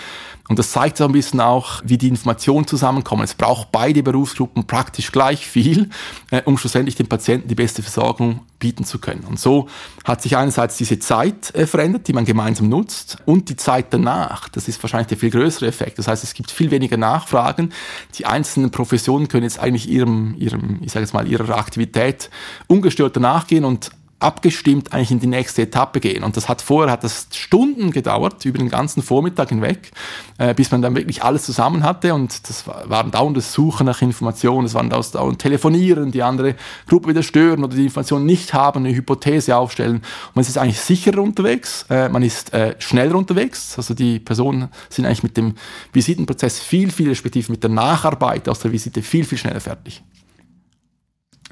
Und das zeigt so ein bisschen auch, wie die Informationen zusammenkommen. Es braucht beide Berufsgruppen praktisch gleich viel, äh, um schlussendlich dem Patienten die beste Versorgung bieten zu können. Und so hat sich einerseits diese Zeit äh, verändert, die man gemeinsam nutzt, und die Zeit danach. Das ist wahrscheinlich der viel größere Effekt. Das heißt, es gibt viel weniger Nachfragen. Die einzelnen Professionen können jetzt eigentlich ihrem, ihrem ich sage jetzt mal, ihrer Aktivität ungestört nachgehen und abgestimmt eigentlich in die nächste Etappe gehen. Und das hat vorher hat das Stunden gedauert, über den ganzen Vormittag hinweg, äh, bis man dann wirklich alles zusammen hatte. Und das waren dauerndes Suchen nach Informationen, es waren dauernd Telefonieren, die andere Gruppe wieder stören oder die Information nicht haben, eine Hypothese aufstellen. Und man ist eigentlich sicherer unterwegs, äh, man ist äh, schneller unterwegs. Also die Personen sind eigentlich mit dem Visitenprozess viel, viel respektive mit der Nacharbeit aus der Visite viel, viel schneller fertig.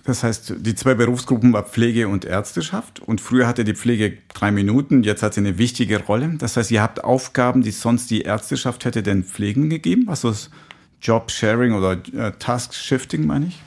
Das heißt, die zwei Berufsgruppen war Pflege und Ärzteschaft. Und früher hatte die Pflege drei Minuten, jetzt hat sie eine wichtige Rolle. Das heißt, ihr habt Aufgaben, die sonst die Ärzteschaft hätte den Pflegen gegeben. Was ist Job-Sharing oder äh, Task-Shifting, meine ich?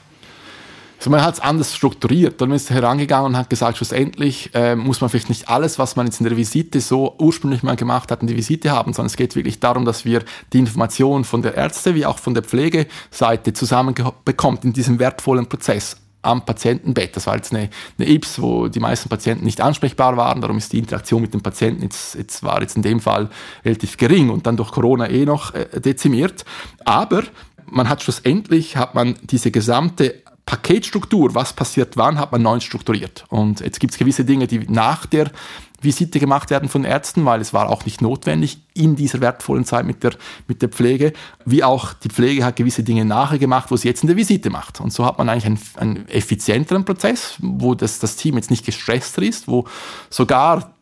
Also man hat es anders strukturiert. Dann ist er herangegangen und hat gesagt, schlussendlich äh, muss man vielleicht nicht alles, was man jetzt in der Visite so ursprünglich mal gemacht hat, in die Visite haben, sondern es geht wirklich darum, dass wir die Informationen von der Ärzte wie auch von der Pflegeseite zusammenbekommt in diesem wertvollen Prozess am Patientenbett. Das war jetzt eine, eine IPS, wo die meisten Patienten nicht ansprechbar waren. Darum ist die Interaktion mit dem Patienten jetzt, jetzt war jetzt in dem Fall relativ gering und dann durch Corona eh noch äh, dezimiert. Aber man hat schlussendlich hat man diese gesamte Paketstruktur, was passiert wann, hat man neu strukturiert. Und jetzt gibt es gewisse Dinge, die nach der Visite gemacht werden von Ärzten, weil es war auch nicht notwendig in dieser wertvollen Zeit mit der, mit der Pflege, wie auch die Pflege hat gewisse Dinge nachher gemacht, wo sie jetzt in der Visite macht. Und so hat man eigentlich einen, einen effizienteren Prozess, wo das, das Team jetzt nicht gestresster ist, wo sogar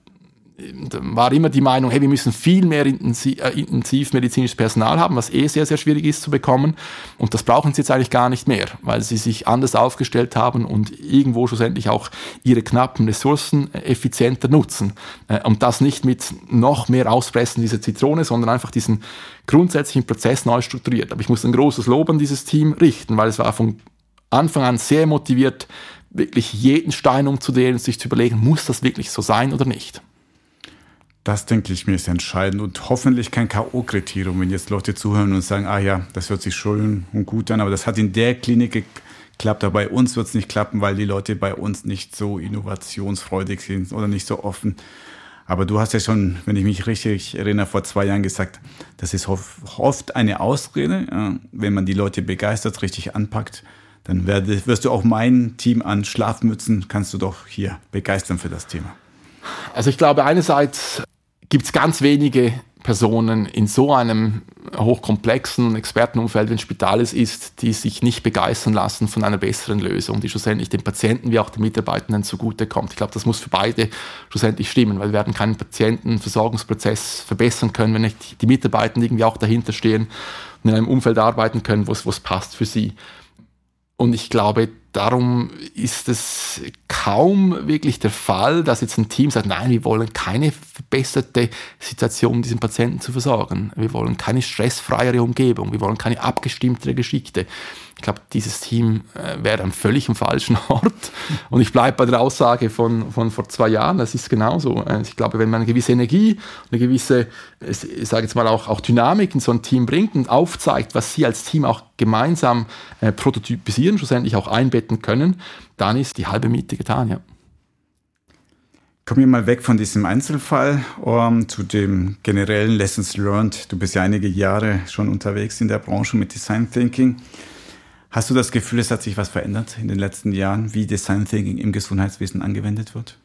war immer die Meinung, hey, wir müssen viel mehr äh, intensiv medizinisches Personal haben, was eh sehr, sehr schwierig ist zu bekommen. Und das brauchen sie jetzt eigentlich gar nicht mehr, weil sie sich anders aufgestellt haben und irgendwo schlussendlich auch ihre knappen Ressourcen effizienter nutzen. Äh, und das nicht mit noch mehr Auspressen dieser Zitrone, sondern einfach diesen grundsätzlichen Prozess neu strukturiert. Aber ich muss ein großes Lob an dieses Team richten, weil es war von Anfang an sehr motiviert, wirklich jeden Stein umzudrehen und sich zu überlegen, muss das wirklich so sein oder nicht. Das denke ich mir ist entscheidend und hoffentlich kein K.O.-Kriterium, wenn jetzt Leute zuhören und sagen, ah ja, das hört sich schön und gut an, aber das hat in der Klinik geklappt, aber bei uns wird es nicht klappen, weil die Leute bei uns nicht so innovationsfreudig sind oder nicht so offen. Aber du hast ja schon, wenn ich mich richtig erinnere, vor zwei Jahren gesagt, das ist oft eine Ausrede. Wenn man die Leute begeistert, richtig anpackt, dann wirst du auch mein Team an Schlafmützen, kannst du doch hier begeistern für das Thema. Also ich glaube, einerseits gibt es ganz wenige Personen in so einem hochkomplexen Expertenumfeld, wie ein Spital es ist, die sich nicht begeistern lassen von einer besseren Lösung, die schlussendlich den Patienten wie auch den Mitarbeitenden zugutekommt. Ich glaube, das muss für beide schlussendlich stimmen, weil wir werden keinen Patientenversorgungsprozess verbessern können, wenn nicht die Mitarbeitenden irgendwie auch dahinter stehen und in einem Umfeld arbeiten können, wo es passt für sie. Und ich glaube, darum ist es kaum wirklich der Fall, dass jetzt ein Team sagt, nein, wir wollen keine verbesserte Situation, um diesen Patienten zu versorgen. Wir wollen keine stressfreiere Umgebung. Wir wollen keine abgestimmtere Geschichte. Ich glaube, dieses Team äh, wäre am völlig im falschen Ort. Und ich bleibe bei der Aussage von, von vor zwei Jahren, das ist genauso. Äh, ich glaube, wenn man eine gewisse Energie, eine gewisse, ich sage jetzt mal auch, auch Dynamik in so ein Team bringt und aufzeigt, was sie als Team auch gemeinsam äh, prototypisieren, schlussendlich auch einbetten können, dann ist die halbe Miete getan, ja. Kommen wir mal weg von diesem Einzelfall um, zu dem generellen Lessons Learned. Du bist ja einige Jahre schon unterwegs in der Branche mit Design Thinking. Hast du das Gefühl, es hat sich was verändert in den letzten Jahren, wie Design Thinking im Gesundheitswesen angewendet wird?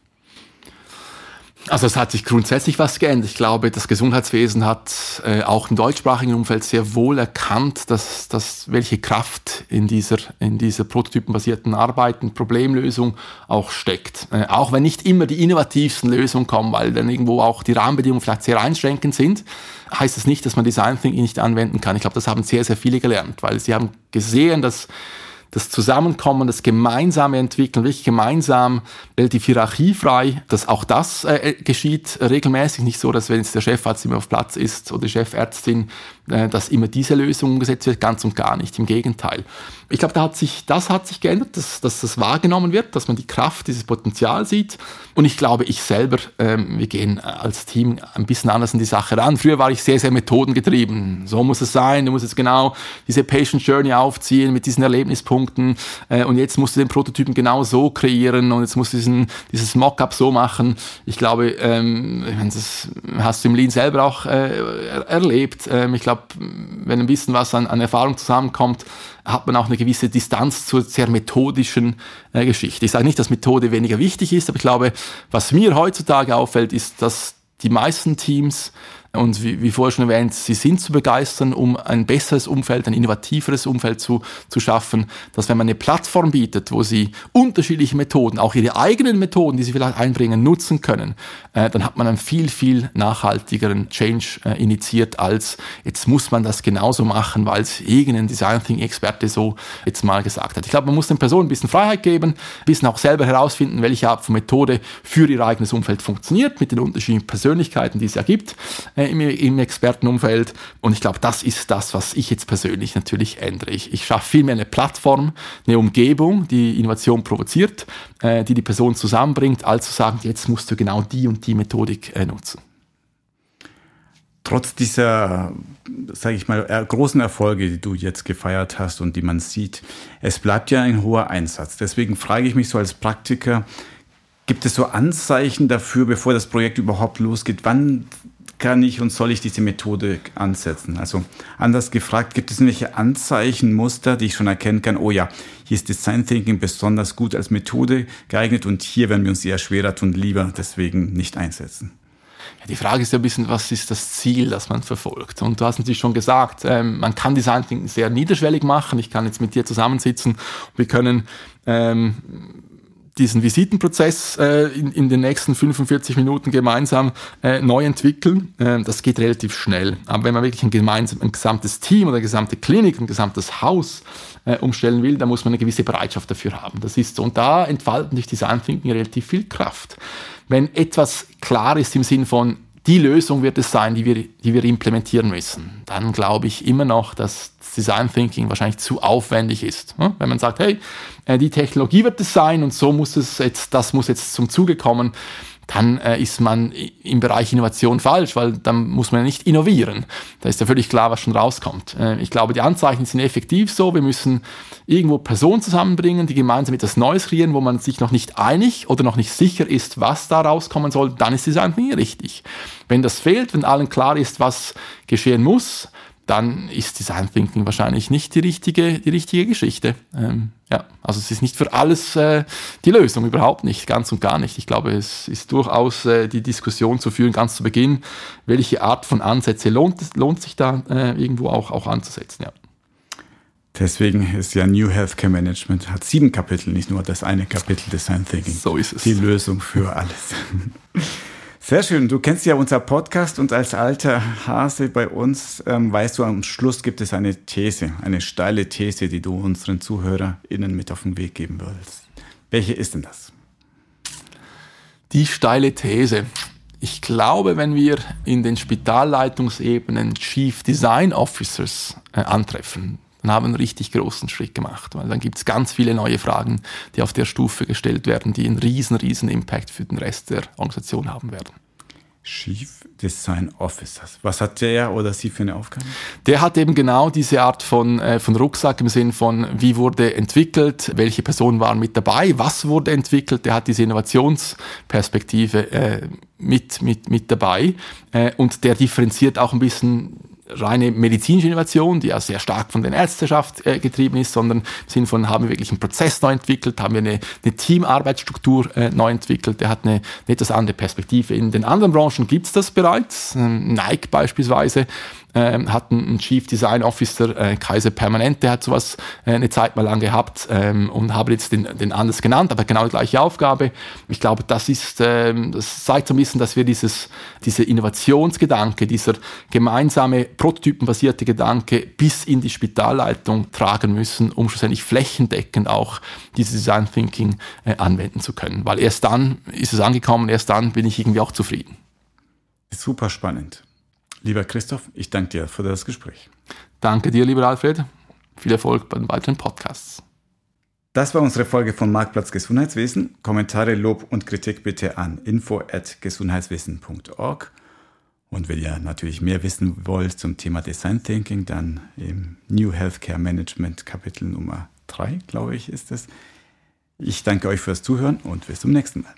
Also es hat sich grundsätzlich was geändert. Ich glaube, das Gesundheitswesen hat äh, auch im deutschsprachigen Umfeld sehr wohl erkannt, dass, dass welche Kraft in dieser, in dieser prototypenbasierten Arbeit und Problemlösung auch steckt. Äh, auch wenn nicht immer die innovativsten Lösungen kommen, weil dann irgendwo auch die Rahmenbedingungen vielleicht sehr einschränkend sind, heißt das nicht, dass man Design Thinking nicht anwenden kann. Ich glaube, das haben sehr, sehr viele gelernt, weil sie haben gesehen, dass das Zusammenkommen, das gemeinsame Entwickeln, wirklich gemeinsam relativ hierarchiefrei, dass auch das äh, geschieht regelmäßig. Nicht so, dass wenn jetzt der Chefarzt immer auf Platz ist oder die Chefärztin, äh, dass immer diese Lösung umgesetzt wird, ganz und gar nicht. Im Gegenteil. Ich glaube, da hat sich, das hat sich geändert, dass, dass das wahrgenommen wird, dass man die Kraft, dieses Potenzial sieht. Und ich glaube, ich selber, ähm, wir gehen als Team ein bisschen anders in die Sache ran. Früher war ich sehr, sehr methodengetrieben. So muss es sein. Du musst jetzt genau diese Patient Journey aufziehen mit diesen Erlebnispunkten. Äh, und jetzt musst du den Prototypen genau so kreieren und jetzt musst du diesen, dieses Mockup so machen. Ich glaube, ähm, das hast du im Lean selber auch äh, erlebt. Ähm, ich glaube, wenn ein bisschen was an, an Erfahrung zusammenkommt, hat man auch eine gewisse Distanz zur sehr methodischen äh, Geschichte. Ich sage nicht, dass Methode weniger wichtig ist, aber ich glaube, was mir heutzutage auffällt, ist, dass die meisten Teams und wie, wie vorher schon erwähnt, sie sind zu begeistern, um ein besseres Umfeld, ein innovativeres Umfeld zu, zu schaffen, dass wenn man eine Plattform bietet, wo sie unterschiedliche Methoden, auch ihre eigenen Methoden, die sie vielleicht einbringen, nutzen können, äh, dann hat man einen viel, viel nachhaltigeren Change äh, initiiert, als jetzt muss man das genauso machen, weil es irgendein Design Thinking Experte so jetzt mal gesagt hat. Ich glaube, man muss den Personen ein bisschen Freiheit geben, ein bisschen auch selber herausfinden, welche Art von Methode für ihr eigenes Umfeld funktioniert, mit den unterschiedlichen Persönlichkeiten, die es ja gibt. Äh, im, im Expertenumfeld. Und ich glaube, das ist das, was ich jetzt persönlich natürlich ändere. Ich, ich schaffe vielmehr eine Plattform, eine Umgebung, die Innovation provoziert, äh, die die Person zusammenbringt, als zu sagen, jetzt musst du genau die und die Methodik äh, nutzen. Trotz dieser, sage ich mal, großen Erfolge, die du jetzt gefeiert hast und die man sieht, es bleibt ja ein hoher Einsatz. Deswegen frage ich mich so als Praktiker, gibt es so Anzeichen dafür, bevor das Projekt überhaupt losgeht? Wann kann ich und soll ich diese Methode ansetzen? Also anders gefragt, gibt es irgendwelche Anzeichen, Muster, die ich schon erkennen kann? Oh ja, hier ist Design Thinking besonders gut als Methode geeignet und hier werden wir uns eher schwerer tun, lieber deswegen nicht einsetzen. Ja, die Frage ist ja ein bisschen, was ist das Ziel, das man verfolgt? Und du hast natürlich schon gesagt, ähm, man kann Design Thinking sehr niederschwellig machen. Ich kann jetzt mit dir zusammensitzen wir können ähm, diesen Visitenprozess äh, in, in den nächsten 45 Minuten gemeinsam äh, neu entwickeln. Äh, das geht relativ schnell. Aber wenn man wirklich ein, gemeinsam, ein gesamtes Team oder eine gesamte Klinik, ein gesamtes Haus äh, umstellen will, dann muss man eine gewisse Bereitschaft dafür haben. Das ist so. Und da entfalten sich Design Thinking relativ viel Kraft. Wenn etwas klar ist im Sinn von, die Lösung wird es sein, die wir, die wir implementieren müssen. Dann glaube ich immer noch, dass Design Thinking wahrscheinlich zu aufwendig ist. Wenn man sagt, hey, äh, die Technologie wird es sein und so muss es jetzt, das muss jetzt zum Zuge kommen, dann äh, ist man im Bereich Innovation falsch, weil dann muss man ja nicht innovieren. Da ist ja völlig klar, was schon rauskommt. Äh, ich glaube, die Anzeichen sind effektiv so. Wir müssen irgendwo Personen zusammenbringen, die gemeinsam etwas Neues kreieren, wo man sich noch nicht einig oder noch nicht sicher ist, was da rauskommen soll, dann ist Design nie richtig. Wenn das fehlt, wenn allen klar ist, was geschehen muss, dann ist Design Thinking wahrscheinlich nicht die richtige, die richtige Geschichte. Ähm, ja, also es ist nicht für alles äh, die Lösung, überhaupt nicht, ganz und gar nicht. Ich glaube, es ist durchaus äh, die Diskussion zu führen, ganz zu Beginn, welche Art von Ansätze lohnt, lohnt sich da äh, irgendwo auch, auch anzusetzen. Ja. Deswegen ist ja New Healthcare Management, hat sieben Kapitel, nicht nur das eine Kapitel Design Thinking. So ist es. Die Lösung für alles. Sehr schön. Du kennst ja unser Podcast und als alter Hase bei uns ähm, weißt du, am Schluss gibt es eine These, eine steile These, die du unseren ZuhörerInnen mit auf den Weg geben willst. Welche ist denn das? Die steile These. Ich glaube, wenn wir in den Spitalleitungsebenen Chief Design Officers äh, antreffen, dann haben wir einen richtig großen Schritt gemacht, weil dann gibt es ganz viele neue Fragen, die auf der Stufe gestellt werden, die einen riesen, riesen Impact für den Rest der Organisation haben werden. Chief Design Officers. Was hat der oder sie für eine Aufgabe? Der hat eben genau diese Art von, äh, von Rucksack im Sinn von, wie wurde entwickelt, welche Personen waren mit dabei, was wurde entwickelt. Der hat diese Innovationsperspektive äh, mit, mit, mit dabei äh, und der differenziert auch ein bisschen reine medizinische Innovation, die ja sehr stark von der Ärzteschaft äh, getrieben ist, sondern im Sinne von, haben wir wirklich einen Prozess neu entwickelt, haben wir eine, eine Teamarbeitsstruktur äh, neu entwickelt, der hat eine, eine etwas andere Perspektive. In den anderen Branchen gibt es das bereits. Ähm, Nike beispielsweise ähm, hat einen Chief Design Officer, äh, Kaiser Permanent, der hat sowas äh, eine Zeit mal lang gehabt ähm, und habe jetzt den, den anders genannt, aber genau die gleiche Aufgabe. Ich glaube, das ist, ähm, das zeigt so ein bisschen, dass wir dieses, diese Innovationsgedanke, dieser gemeinsame prototypenbasierte Gedanke bis in die Spitalleitung tragen müssen, um schlussendlich flächendeckend auch dieses Design Thinking äh, anwenden zu können. Weil erst dann ist es angekommen, erst dann bin ich irgendwie auch zufrieden. Super spannend. Lieber Christoph, ich danke dir für das Gespräch. Danke dir, lieber Alfred. Viel Erfolg bei den weiteren Podcasts. Das war unsere Folge von Marktplatz Gesundheitswesen. Kommentare, Lob und Kritik bitte an info@gesundheitswissen.org. Und wenn ihr natürlich mehr wissen wollt zum Thema Design Thinking, dann im New Healthcare Management Kapitel Nummer 3, glaube ich, ist es. Ich danke euch fürs Zuhören und bis zum nächsten Mal.